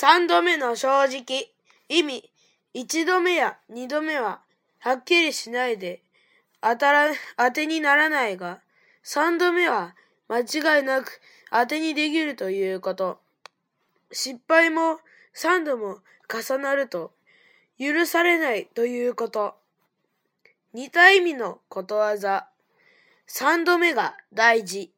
三度目の正直。意味。一度目や二度目ははっきりしないで当たら、当てにならないが、三度目は間違いなく当てにできるということ。失敗も三度も重なると許されないということ。似た意味のことわざ。三度目が大事。